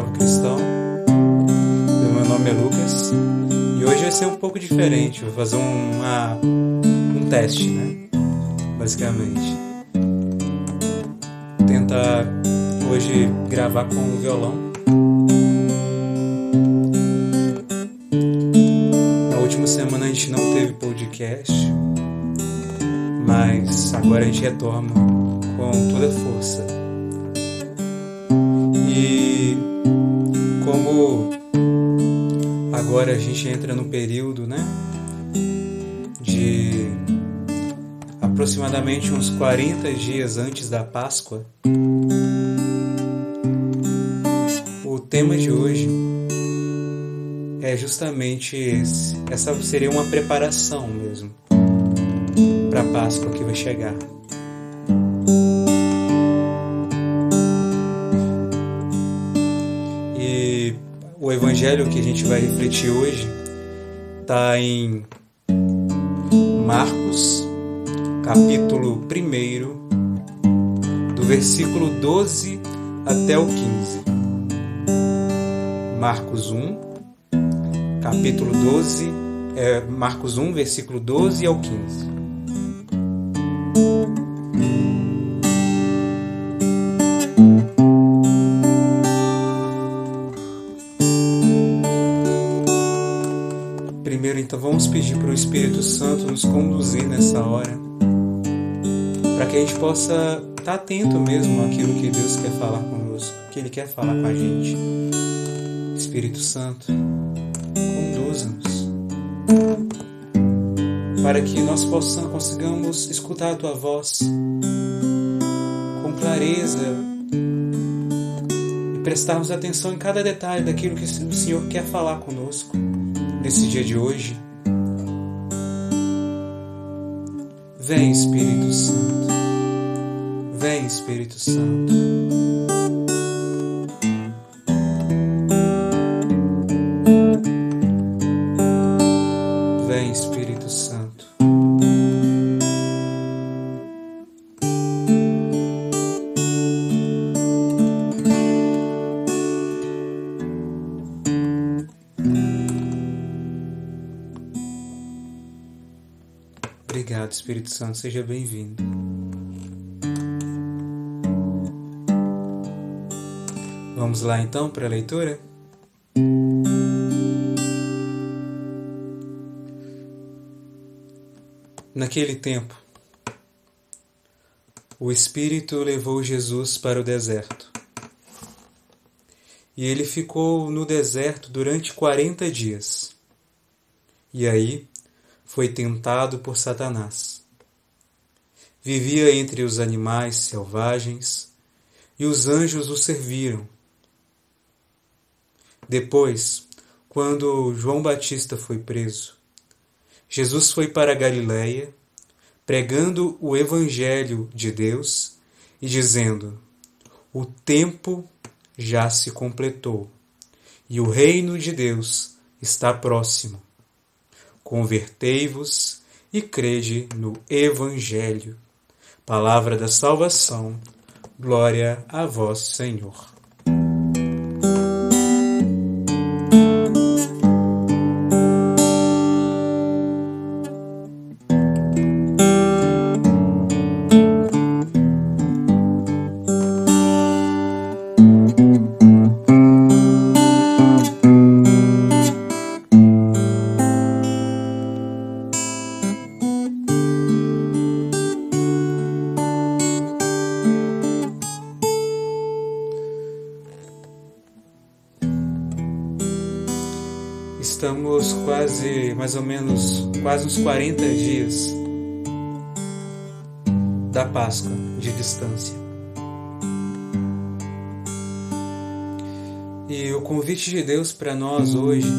Jovem Cristão. Meu nome é Lucas e hoje vai ser um pouco diferente. Vou fazer uma, um teste, né? Basicamente, tentar hoje gravar com o violão. Na última semana a gente não teve podcast mas agora a gente retorna com toda a força. Agora a gente entra no período, né, de aproximadamente uns 40 dias antes da Páscoa, o tema de hoje é justamente esse. Essa seria uma preparação mesmo para a Páscoa que vai chegar. Que a gente vai refletir hoje está em Marcos, capítulo 1, do versículo 12 até o 15. Marcos 1, capítulo 12, é, Marcos 1, versículo 12 ao 15. Pedir para o Espírito Santo nos conduzir nessa hora, para que a gente possa estar atento mesmo àquilo que Deus quer falar conosco, que Ele quer falar com a gente. Espírito Santo, conduza-nos, para que nós possamos, consigamos escutar a Tua voz com clareza e prestarmos atenção em cada detalhe daquilo que o Senhor quer falar conosco nesse dia de hoje. Vem, Espírito Santo. Vem, Espírito Santo. Obrigado, Espírito Santo, seja bem-vindo. Vamos lá então para a leitura? Naquele tempo, o Espírito levou Jesus para o deserto. E ele ficou no deserto durante quarenta dias. E aí, foi tentado por Satanás. Vivia entre os animais selvagens e os anjos o serviram. Depois, quando João Batista foi preso, Jesus foi para Galiléia, pregando o evangelho de Deus e dizendo: O tempo já se completou e o reino de Deus está próximo. Convertei-vos e crede no Evangelho. Palavra da salvação. Glória a vós, Senhor. Mais ou menos, quase uns 40 dias da Páscoa de distância. E o convite de Deus para nós hoje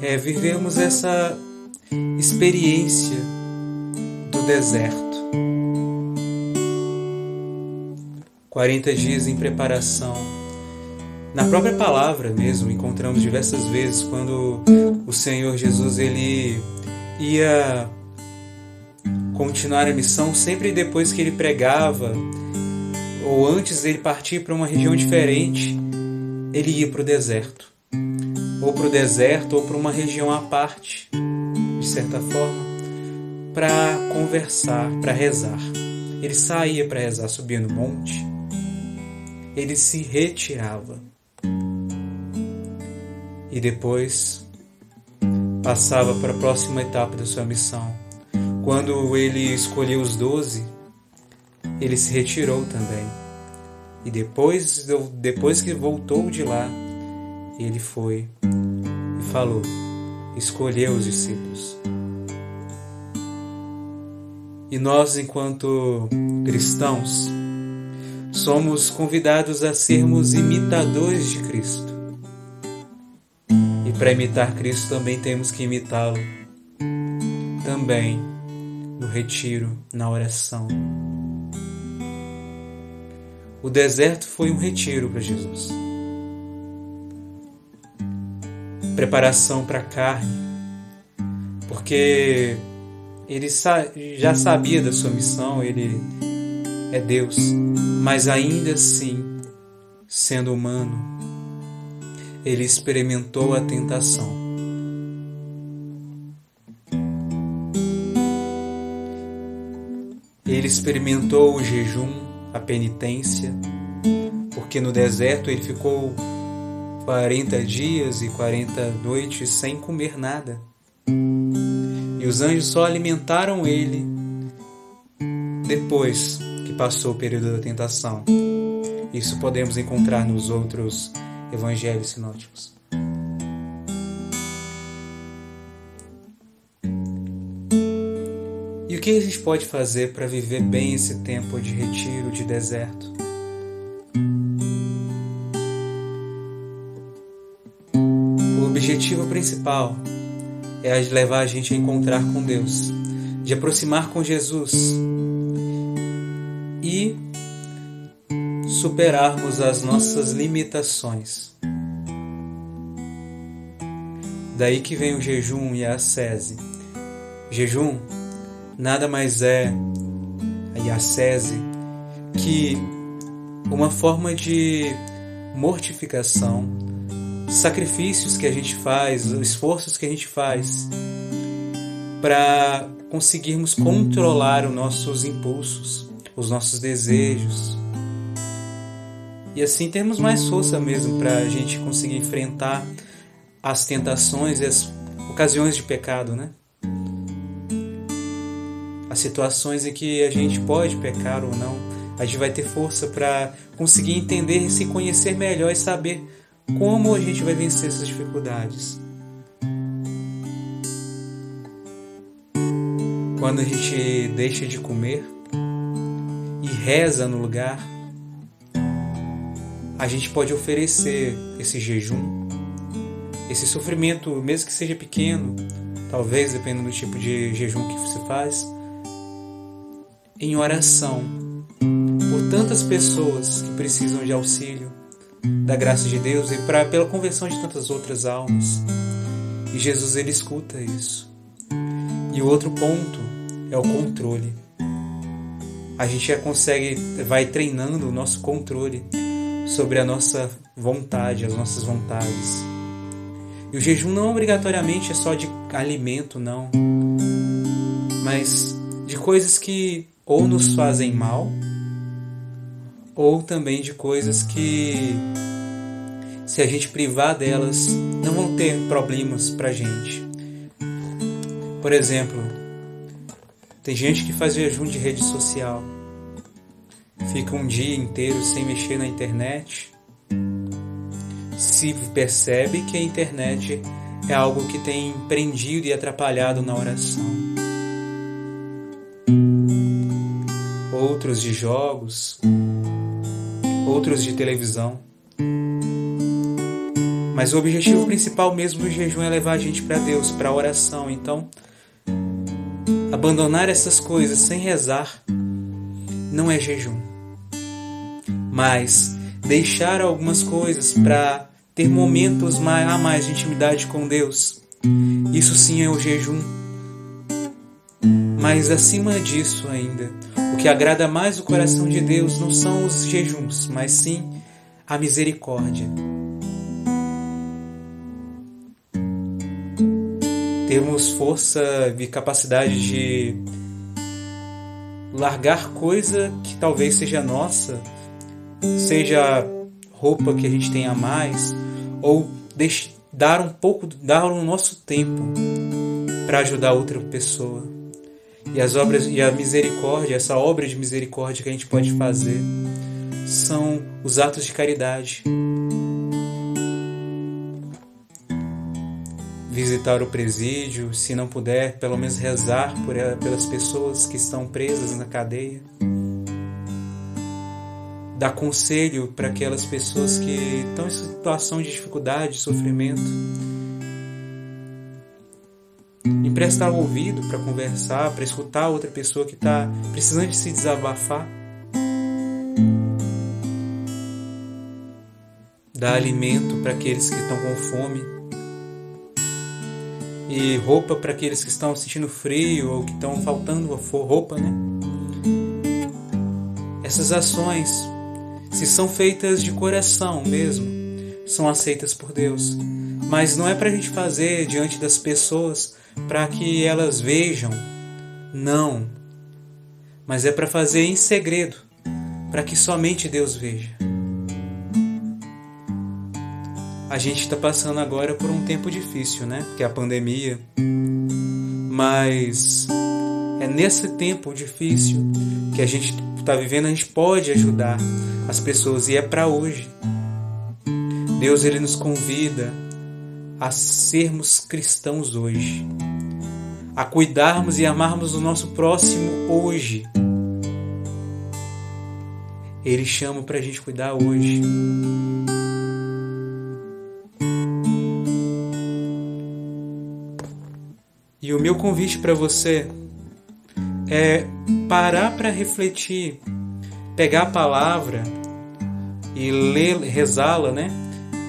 é vivermos essa experiência do deserto. 40 dias em preparação na própria palavra mesmo, encontramos diversas vezes quando o Senhor Jesus ele ia continuar a missão sempre depois que ele pregava ou antes dele partir para uma região diferente, ele ia para o deserto. Ou para o deserto ou para uma região à parte, de certa forma, para conversar, para rezar. Ele saía para rezar, subia no monte, ele se retirava. E depois passava para a próxima etapa da sua missão. Quando ele escolheu os doze, ele se retirou também. E depois, depois que voltou de lá, ele foi e falou: escolheu os discípulos. E nós, enquanto cristãos, somos convidados a sermos imitadores de Cristo. Para imitar Cristo também temos que imitá-lo. Também no retiro, na oração. O deserto foi um retiro para Jesus. Preparação para a carne, porque ele já sabia da sua missão, ele é Deus, mas ainda assim, sendo humano, ele experimentou a tentação. Ele experimentou o jejum, a penitência, porque no deserto ele ficou 40 dias e 40 noites sem comer nada os anjos só alimentaram ele depois que passou o período da tentação. Isso podemos encontrar nos outros evangelhos sinóticos. E o que a gente pode fazer para viver bem esse tempo de retiro, de deserto? O objetivo principal é levar a gente a encontrar com Deus, de aproximar com Jesus superarmos as nossas limitações. Daí que vem o jejum e a ascese. Jejum nada mais é e a ascese que uma forma de mortificação sacrifícios que a gente faz, esforços que a gente faz para conseguirmos controlar os nossos impulsos, os nossos desejos. E assim termos mais força mesmo para a gente conseguir enfrentar as tentações e as ocasiões de pecado, né? As situações em que a gente pode pecar ou não, a gente vai ter força para conseguir entender e se conhecer melhor e saber como a gente vai vencer essas dificuldades? Quando a gente deixa de comer e reza no lugar, a gente pode oferecer esse jejum, esse sofrimento, mesmo que seja pequeno, talvez dependendo do tipo de jejum que você faz, em oração por tantas pessoas que precisam de auxílio, da graça de Deus e pra, pela conversão de tantas outras almas. E Jesus ele escuta isso. E o outro ponto é o controle. A gente já consegue, vai treinando o nosso controle sobre a nossa vontade, as nossas vontades. E o jejum não obrigatoriamente é só de alimento, não, mas de coisas que ou nos fazem mal ou também de coisas que, se a gente privar delas, não vão ter problemas para gente. Por exemplo, tem gente que faz jejum de rede social, fica um dia inteiro sem mexer na internet, se percebe que a internet é algo que tem prendido e atrapalhado na oração. Outros de jogos, outros de televisão. Mas o objetivo principal mesmo do jejum é levar a gente para Deus, para a oração. Então, abandonar essas coisas sem rezar não é jejum. Mas deixar algumas coisas para ter momentos a mais de intimidade com Deus, isso sim é o jejum. Mas acima disso ainda, o que agrada mais o coração de Deus não são os jejuns, mas sim a misericórdia. Temos força e capacidade de largar coisa que talvez seja nossa, seja roupa que a gente tenha mais, ou dar um pouco, dar o nosso tempo para ajudar outra pessoa. E as obras e a misericórdia, essa obra de misericórdia que a gente pode fazer, são os atos de caridade. Visitar o presídio, se não puder, pelo menos rezar por ela, pelas pessoas que estão presas na cadeia. Dar conselho para aquelas pessoas que estão em situação de dificuldade, de sofrimento emprestar o ouvido para conversar, para escutar outra pessoa que está precisando de se desabafar. Dar alimento para aqueles que estão com fome. E roupa para aqueles que estão sentindo frio ou que estão faltando roupa, né? Essas ações, se são feitas de coração mesmo, são aceitas por Deus. Mas não é para a gente fazer diante das pessoas para que elas vejam. Não. Mas é para fazer em segredo, para que somente Deus veja. A gente está passando agora por um tempo difícil, né? Que é a pandemia. Mas é nesse tempo difícil que a gente está vivendo, a gente pode ajudar as pessoas e é para hoje. Deus ele nos convida a sermos cristãos hoje, a cuidarmos e amarmos o nosso próximo hoje. Ele chama para a gente cuidar hoje. E o meu convite para você é parar para refletir, pegar a palavra e ler, rezá-la, né?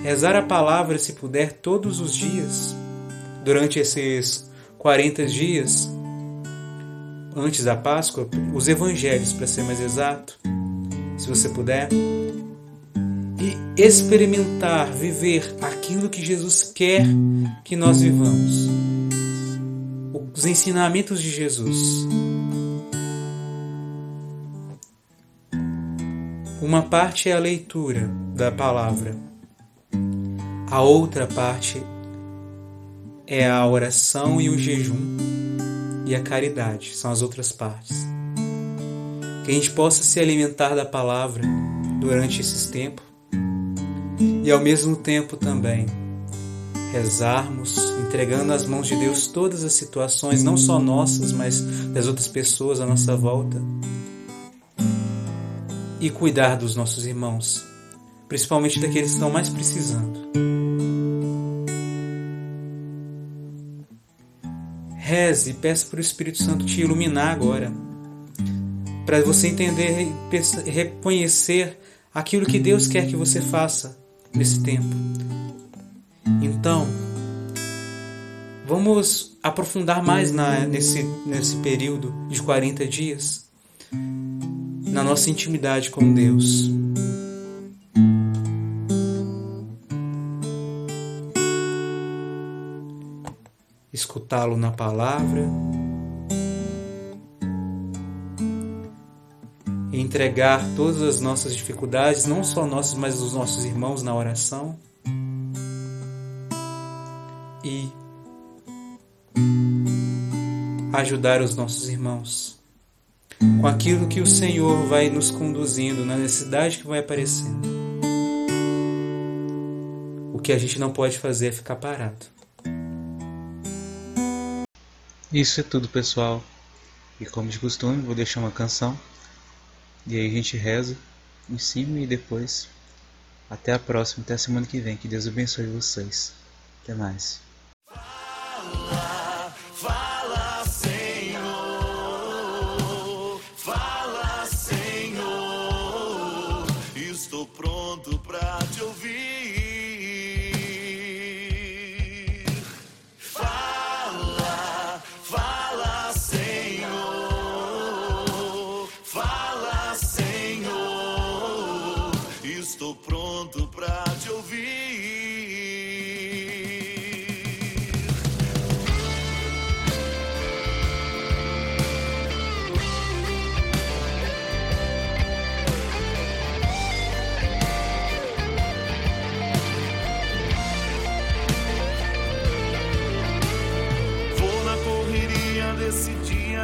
rezar a palavra, se puder, todos os dias, durante esses 40 dias, antes da Páscoa, os evangelhos, para ser mais exato, se você puder, e experimentar, viver aquilo que Jesus quer que nós vivamos. Os ensinamentos de Jesus. Uma parte é a leitura da palavra, a outra parte é a oração e o jejum e a caridade, são as outras partes. Que a gente possa se alimentar da palavra durante esses tempos e ao mesmo tempo também rezarmos, entregando nas mãos de Deus todas as situações, não só nossas, mas das outras pessoas à nossa volta, e cuidar dos nossos irmãos, principalmente daqueles que estão mais precisando. Reze e peça para o Espírito Santo te iluminar agora, para você entender e reconhecer aquilo que Deus quer que você faça nesse tempo. Então, vamos aprofundar mais na, nesse, nesse período de 40 dias na nossa intimidade com Deus. escutá-lo na palavra, entregar todas as nossas dificuldades, não só nossas, mas dos nossos irmãos na oração. E ajudar os nossos irmãos com aquilo que o Senhor vai nos conduzindo na necessidade que vai aparecendo. O que a gente não pode fazer é ficar parado. Isso é tudo, pessoal. E como de costume, vou deixar uma canção. E aí a gente reza em cima e depois. Até a próxima, até a semana que vem. Que Deus abençoe vocês. Até mais.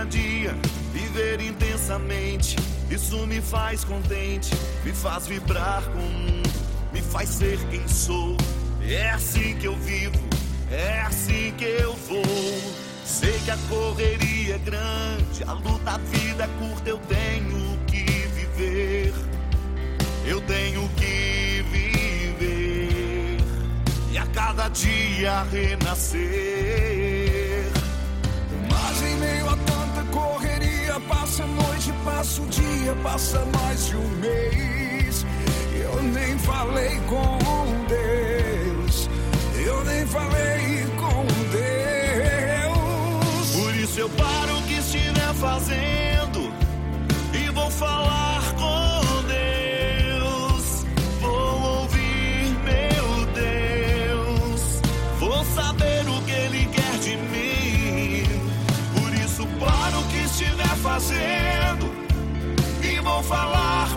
Dia, viver intensamente. Isso me faz contente, me faz vibrar com o mundo, me faz ser quem sou. É assim que eu vivo, é assim que eu vou. Sei que a correria é grande, a luta, a vida é curta, eu tenho que viver. Eu tenho que viver e a cada dia renascer. Passa o dia, passa mais de um mês. Eu nem falei com Deus, eu nem falei com Deus. Por isso eu paro o que estiver fazendo e vou falar falar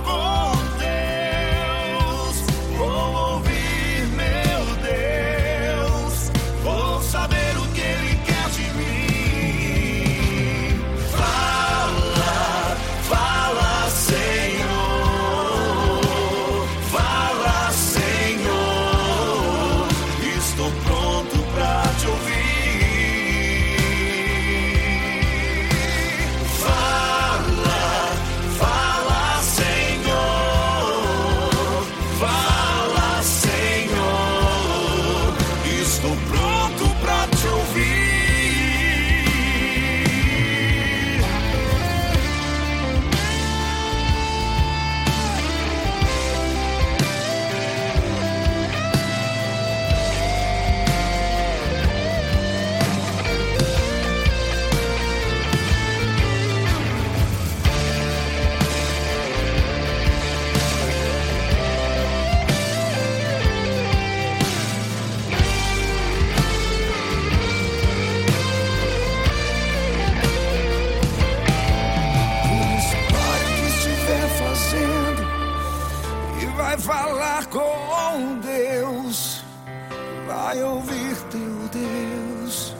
ouvir teu Deus,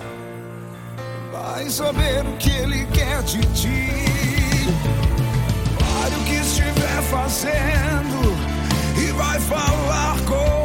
vai saber o que Ele quer de ti. Pare o que estiver fazendo e vai falar com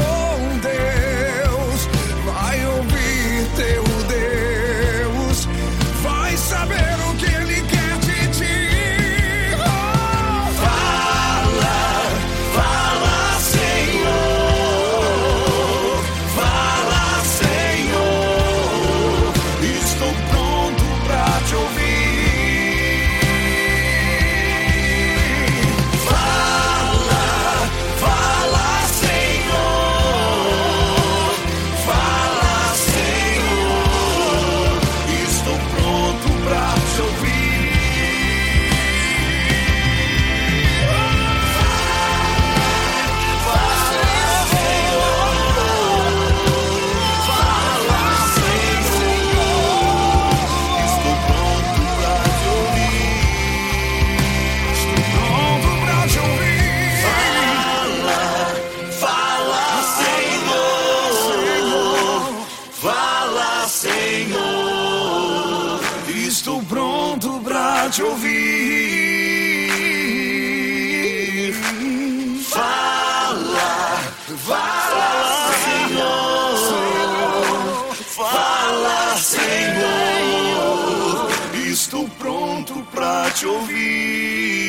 Senhor. Estou pronto pra te ouvir. Fala, fala, Senhor. Fala, Senhor. Estou pronto pra te ouvir.